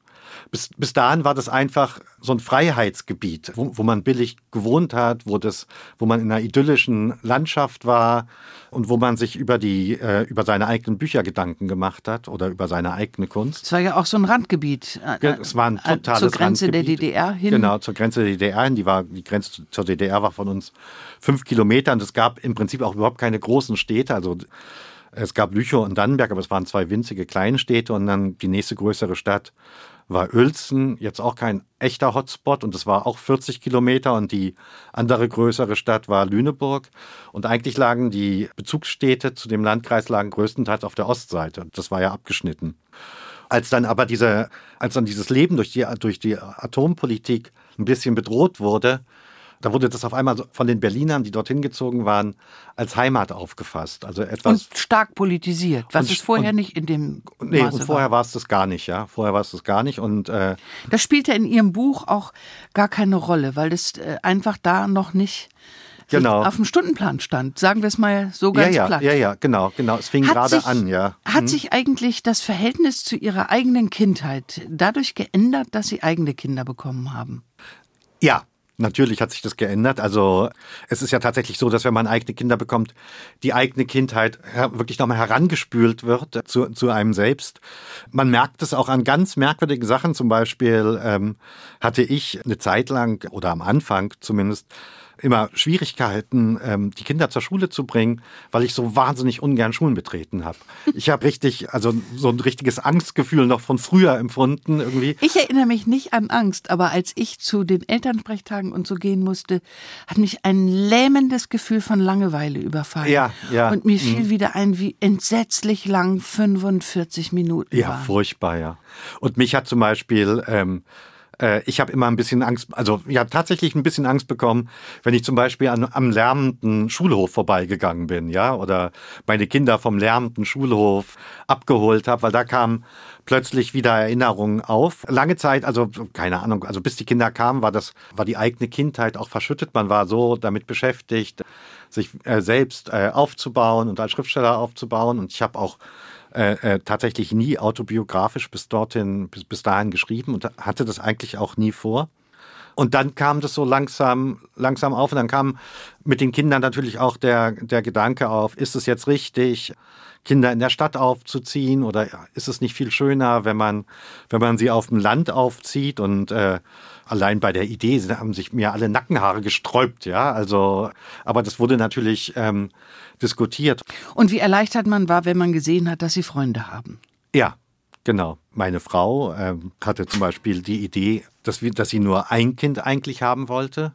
Bis, bis dahin war das einfach so ein Freiheitsgebiet, wo, wo man billig gewohnt hat, wo, das, wo man in einer idyllischen Landschaft war und wo man sich über, die, äh, über seine eigenen Bücher Gedanken gemacht hat oder über seine eigene Kunst. Es war ja auch so ein Randgebiet. Äh, es war ein äh, totales Zur Grenze Randgebiet. der DDR hin. Genau, zur Grenze der DDR hin. Die, war, die Grenze zur DDR war von uns fünf Kilometer und es gab im Prinzip auch überhaupt keine großen Städte. Also es gab Lüchow und Dannenberg, aber es waren zwei winzige kleine Städte und dann die nächste größere Stadt war Uelzen jetzt auch kein echter Hotspot und es war auch 40 Kilometer und die andere größere Stadt war Lüneburg und eigentlich lagen die Bezugsstädte zu dem Landkreis lagen größtenteils auf der Ostseite. Das war ja abgeschnitten. Als dann aber diese, als dann dieses Leben durch die, durch die Atompolitik ein bisschen bedroht wurde, da wurde das auf einmal von den Berlinern, die dorthin gezogen waren, als Heimat aufgefasst. Also etwas und stark politisiert, was und, es vorher und, nicht in dem Nee, Maße und vorher war es das gar nicht, ja. Vorher war es das gar nicht. Und äh, das spielt ja in Ihrem Buch auch gar keine Rolle, weil das äh, einfach da noch nicht genau. auf dem Stundenplan stand. Sagen wir es mal so ganz ja, ja, platt. Ja, ja, genau, genau. Es fing gerade an, ja. Hat hm. sich eigentlich das Verhältnis zu Ihrer eigenen Kindheit dadurch geändert, dass Sie eigene Kinder bekommen haben? Ja, Natürlich hat sich das geändert. Also es ist ja tatsächlich so, dass wenn man eigene Kinder bekommt, die eigene Kindheit wirklich nochmal herangespült wird zu, zu einem selbst. Man merkt es auch an ganz merkwürdigen Sachen. Zum Beispiel ähm, hatte ich eine Zeit lang oder am Anfang zumindest immer Schwierigkeiten, ähm, die Kinder zur Schule zu bringen, weil ich so wahnsinnig ungern Schulen betreten habe. Ich habe richtig, also so ein richtiges Angstgefühl noch von früher empfunden irgendwie. Ich erinnere mich nicht an Angst, aber als ich zu den Elternsprechtagen und so gehen musste, hat mich ein lähmendes Gefühl von Langeweile überfallen. Ja, ja. Und mir fiel mhm. wieder ein, wie entsetzlich lang 45 Minuten Ja, waren. furchtbar, ja. Und mich hat zum Beispiel ähm, äh, ich habe immer ein bisschen Angst, also ja tatsächlich ein bisschen Angst bekommen, wenn ich zum Beispiel an, am lärmenden Schulhof vorbeigegangen bin, ja, oder meine Kinder vom lärmenden Schulhof abgeholt habe, weil da kamen plötzlich wieder Erinnerungen auf. Lange Zeit, also keine Ahnung, also bis die Kinder kamen, war das, war die eigene Kindheit auch verschüttet. Man war so damit beschäftigt, sich äh, selbst äh, aufzubauen und als Schriftsteller aufzubauen. Und ich habe auch äh, äh, tatsächlich nie autobiografisch bis dorthin, bis, bis dahin geschrieben und hatte das eigentlich auch nie vor. Und dann kam das so langsam, langsam auf und dann kam mit den Kindern natürlich auch der, der Gedanke auf, ist es jetzt richtig, Kinder in der Stadt aufzuziehen oder ist es nicht viel schöner, wenn man, wenn man sie auf dem Land aufzieht und äh, allein bei der Idee haben sich mir alle Nackenhaare gesträubt, ja. Also, aber das wurde natürlich ähm, diskutiert. Und wie erleichtert man war, wenn man gesehen hat, dass sie Freunde haben. Ja, genau. Meine Frau ähm, hatte zum Beispiel die Idee, dass, wir, dass sie nur ein Kind eigentlich haben wollte.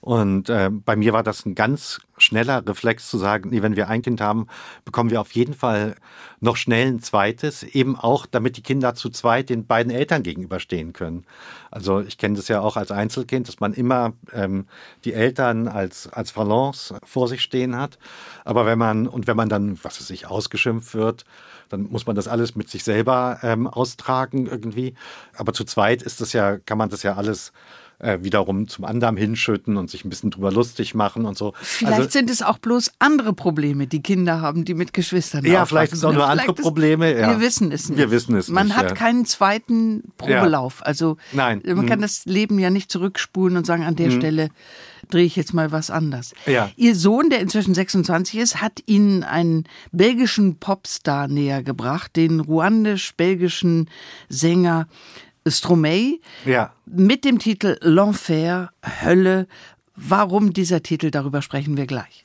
Und äh, bei mir war das ein ganz schneller Reflex zu sagen, nee, wenn wir ein Kind haben, bekommen wir auf jeden Fall noch schnell ein zweites, eben auch, damit die Kinder zu zweit den beiden Eltern gegenüberstehen können. Also ich kenne das ja auch als Einzelkind, dass man immer ähm, die Eltern als, als Balance vor sich stehen hat. Aber wenn man, und wenn man dann, was weiß ich, ausgeschimpft wird, dann muss man das alles mit sich selber ähm, austragen irgendwie. Aber zu zweit ist das ja, kann man das ja alles äh, wiederum zum anderen hinschütten und sich ein bisschen drüber lustig machen und so. Vielleicht also, sind es auch bloß andere Probleme, die Kinder haben, die mit Geschwistern Ja, vielleicht sind es auch nur andere Probleme. Ja. Wir wissen es nicht. Wir wissen es man nicht. hat ja. keinen zweiten Probelauf. Also Nein. man kann Mhm. das Leben ja nicht zurückspulen und sagen, an der Stelle drehe ich jetzt mal was anders. Ja. Ihr Sohn, der inzwischen 26 ist, hat Ihnen einen belgischen Popstar näher gebracht, den ruandisch-belgischen Sänger Stromae Ja. mit dem Titel L'Enfer, Hölle. Warum dieser Titel, darüber sprechen wir gleich.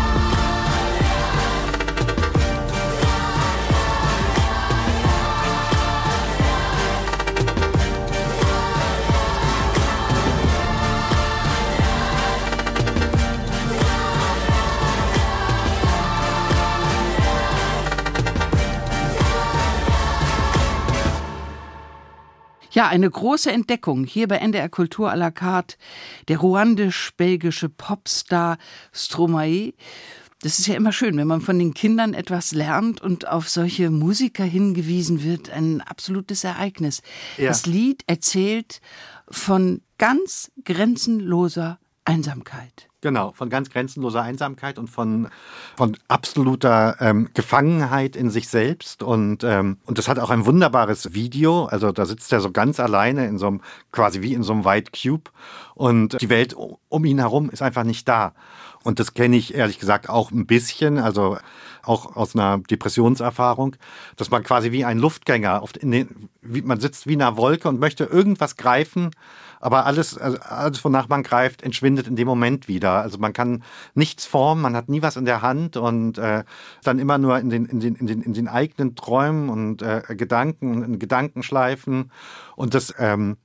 Ja, eine große Entdeckung hier bei NDR Kultur à la carte. Der ruandisch-belgische Popstar Stromae. Das ist ja immer schön, wenn man von den Kindern etwas lernt und auf solche Musiker hingewiesen wird. Ein absolutes Ereignis. Ja. Das Lied erzählt von ganz grenzenloser Einsamkeit. Genau, von ganz grenzenloser Einsamkeit und von, von absoluter ähm, Gefangenheit in sich selbst. Und, ähm, und das hat auch ein wunderbares Video. Also da sitzt er so ganz alleine in so einem, quasi wie in so einem White Cube. Und die Welt um ihn herum ist einfach nicht da. Und das kenne ich ehrlich gesagt auch ein bisschen, also auch aus einer Depressionserfahrung, dass man quasi wie ein Luftgänger, oft in den, wie, man sitzt wie in einer Wolke und möchte irgendwas greifen aber alles, also alles, wonach man greift, entschwindet in dem Moment wieder. Also man kann nichts formen, man hat nie was in der Hand und äh, dann immer nur in den, in den, in den, in den eigenen Träumen und äh, Gedanken und in Gedankenschleifen. Und das ähm,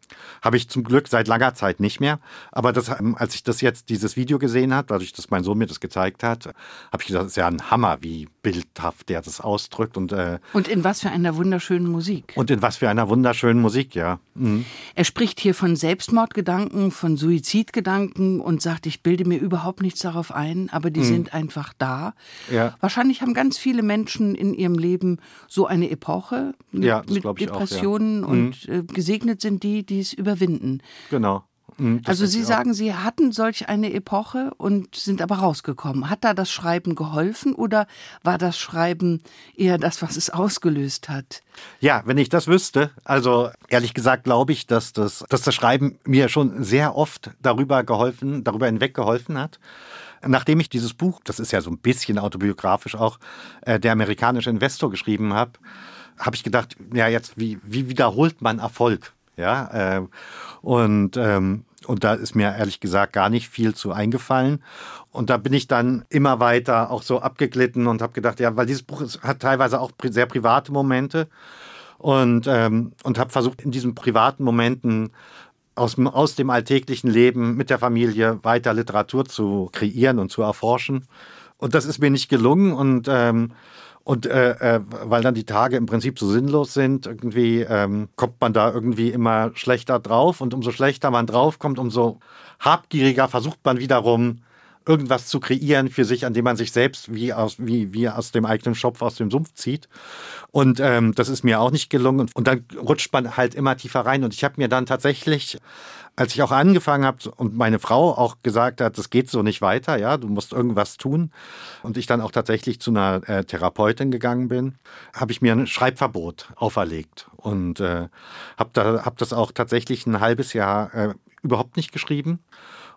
habe ich zum Glück seit langer Zeit nicht mehr. Aber das, ähm, als ich das jetzt, dieses Video gesehen habe, dadurch, dass mein Sohn mir das gezeigt hat, habe ich gedacht, das ist ja ein Hammer, wie bildhaft der das ausdrückt. Und, äh, und in was für einer wunderschönen Musik. Und in was für einer wunderschönen Musik, ja. Mhm. Er spricht hier von Selbstmordgedanken, von Suizidgedanken und sagt, ich bilde mir überhaupt nichts darauf ein, aber die mhm. sind einfach da. Ja. Wahrscheinlich haben ganz viele Menschen in ihrem Leben so eine Epoche mit, ja, mit Depressionen auch, ja. mhm. und äh, gesegnet sind die, die es überwinden. Genau. Mhm, also Sie sagen, Sie hatten solch eine Epoche und sind aber rausgekommen. Hat da das Schreiben geholfen oder war das Schreiben eher das, was es ausgelöst hat? Ja, wenn ich das wüsste, also ehrlich gesagt glaube ich, dass das, dass das Schreiben mir schon sehr oft darüber geholfen, darüber hinweg geholfen hat. Nachdem ich dieses Buch, das ist ja so ein bisschen autobiografisch auch, äh, der amerikanische Investor geschrieben habe, habe ich gedacht, ja jetzt, wie, wie wiederholt man Erfolg? Ja, äh, und, ähm, und da ist mir ehrlich gesagt gar nicht viel zu eingefallen. Und da bin ich dann immer weiter auch so abgeglitten und habe gedacht, ja, weil dieses Buch hat teilweise auch sehr private Momente und, ähm, und habe versucht, in diesen privaten Momenten aus, aus dem alltäglichen Leben mit der Familie weiter Literatur zu kreieren und zu erforschen. Und das ist mir nicht gelungen und ähm, und äh, äh, weil dann die Tage im Prinzip so sinnlos sind, irgendwie ähm, kommt man da irgendwie immer schlechter drauf. Und umso schlechter man draufkommt, umso habgieriger versucht man wiederum irgendwas zu kreieren für sich, an dem man sich selbst wie aus, wie, wie aus dem eigenen Schopf aus dem Sumpf zieht. Und ähm, das ist mir auch nicht gelungen. Und dann rutscht man halt immer tiefer rein. Und ich habe mir dann tatsächlich als ich auch angefangen habe und meine Frau auch gesagt hat, das geht so nicht weiter, ja, du musst irgendwas tun und ich dann auch tatsächlich zu einer äh, Therapeutin gegangen bin, habe ich mir ein Schreibverbot auferlegt und äh, habe da, hab das auch tatsächlich ein halbes Jahr äh, überhaupt nicht geschrieben.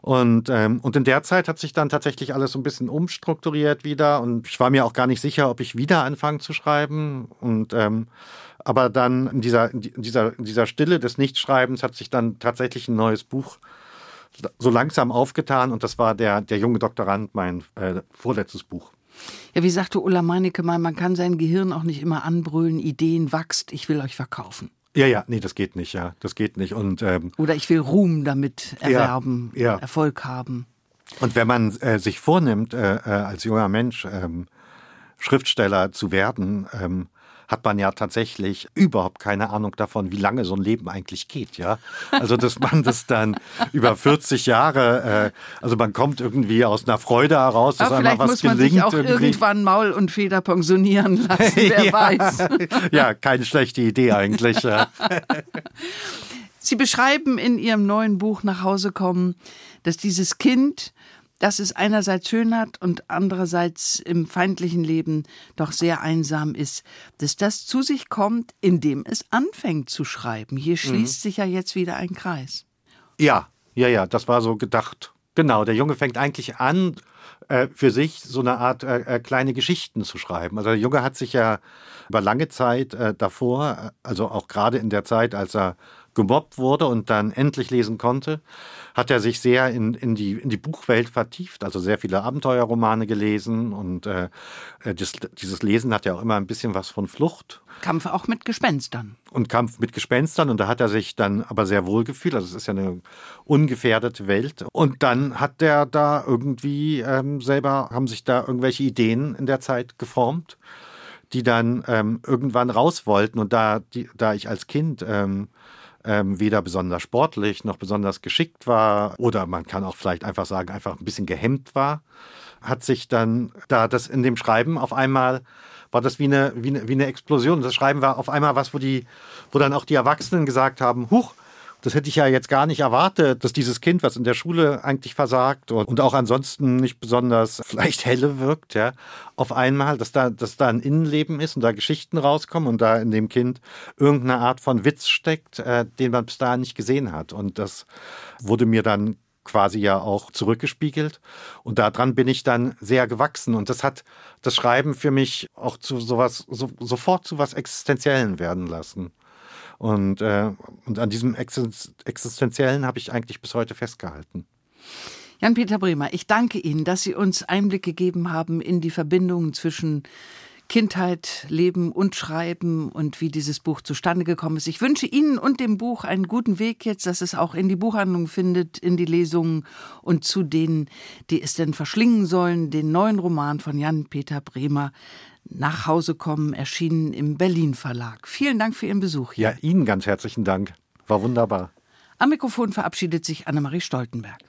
Und, ähm, und in der Zeit hat sich dann tatsächlich alles so ein bisschen umstrukturiert wieder. Und ich war mir auch gar nicht sicher, ob ich wieder anfange zu schreiben. Und ähm, aber dann in dieser, in dieser, in dieser Stille des Nichtschreibens hat sich dann tatsächlich ein neues Buch so langsam aufgetan. Und das war der, der junge Doktorand, mein äh, vorletztes Buch. Ja, wie sagte Ulla Meinecke mal, man kann sein Gehirn auch nicht immer anbrüllen, Ideen wächst, ich will euch verkaufen. Ja, ja, nee, das geht nicht, ja, das geht nicht. Und, ähm, Oder ich will Ruhm damit erwerben, ja, ja. Erfolg haben. Und wenn man äh, sich vornimmt, äh, äh als junger Mensch ähm, Schriftsteller zu werden, ähm, hat man ja tatsächlich überhaupt keine Ahnung davon, wie lange so ein Leben eigentlich geht, ja. Also, dass man das dann über 40 Jahre, äh, also man kommt irgendwie aus einer Freude heraus, dass Aber einmal was muss man gelingt. Sich auch irgendwie. irgendwann Maul und Feder pensionieren lassen, wer ja. weiß. ja, keine schlechte Idee eigentlich. Sie beschreiben in Ihrem neuen Buch Nach Hause kommen, dass dieses Kind dass es einerseits schön hat und andererseits im feindlichen Leben doch sehr einsam ist, dass das zu sich kommt, indem es anfängt zu schreiben. Hier mhm. schließt mhm. sich ja jetzt wieder ein Kreis. Ja, ja, ja, das war so gedacht. Genau, der Junge fängt eigentlich an, äh, für sich so eine Art äh, äh, kleine Geschichten zu schreiben. Also der Junge hat sich ja über lange Zeit äh, davor, also auch gerade in der Zeit, als er gemobbt wurde und dann endlich lesen konnte, hat er sich sehr in, in, die, in die Buchwelt vertieft, also sehr viele Abenteuerromane gelesen und äh, äh das, dieses Lesen hat ja auch immer ein bisschen was von Flucht. Kampf auch mit Gespenstern. Und Kampf mit Gespenstern und da hat er sich dann aber sehr wohl gefühlt, also es ist ja eine ungefährdete Welt. Und dann hat der da irgendwie ähm, selber, haben sich da irgendwelche Ideen in der Zeit geformt die dann ähm, irgendwann raus wollten. Und da, die, da ich als Kind ähm, ähm, weder besonders sportlich noch besonders geschickt war oder man kann auch vielleicht einfach sagen, einfach ein bisschen gehemmt war, hat sich dann da das in dem Schreiben auf einmal war das wie eine, wie eine, wie eine Explosion. Das Schreiben war auf einmal was, wo die, wo dann auch die Erwachsenen gesagt haben, huch, das hätte ich ja jetzt gar nicht erwartet, dass dieses Kind, was in der Schule eigentlich versagt und, auch ansonsten nicht besonders vielleicht helle wirkt, ja, auf einmal, dass da, dass da ein Innenleben ist und da Geschichten rauskommen und da in dem Kind irgendeine Art von Witz steckt, äh, den man bis dahin nicht gesehen hat. Und das wurde mir dann quasi ja auch zurückgespiegelt. Und daran bin ich dann sehr gewachsen. Und das hat das Schreiben für mich auch zu sowas, so, sofort zu was Existenziellen werden lassen. Und, äh, und an diesem Existenziellen habe ich eigentlich bis heute festgehalten. Jan-Peter Bremer, ich danke Ihnen, dass Sie uns Einblick gegeben haben in die Verbindungen zwischen Kindheit, Leben und Schreiben und wie dieses Buch zustande gekommen ist. Ich wünsche Ihnen und dem Buch einen guten Weg jetzt, dass es auch in die Buchhandlung findet, in die Lesungen und zu denen, die es denn verschlingen sollen, den neuen Roman von Jan-Peter Bremer nach Hause kommen, erschienen im Berlin Verlag. Vielen Dank für Ihren Besuch hier. Ja, Ihnen ganz herzlichen Dank. War wunderbar. Am Mikrofon verabschiedet sich Annemarie Stoltenberg.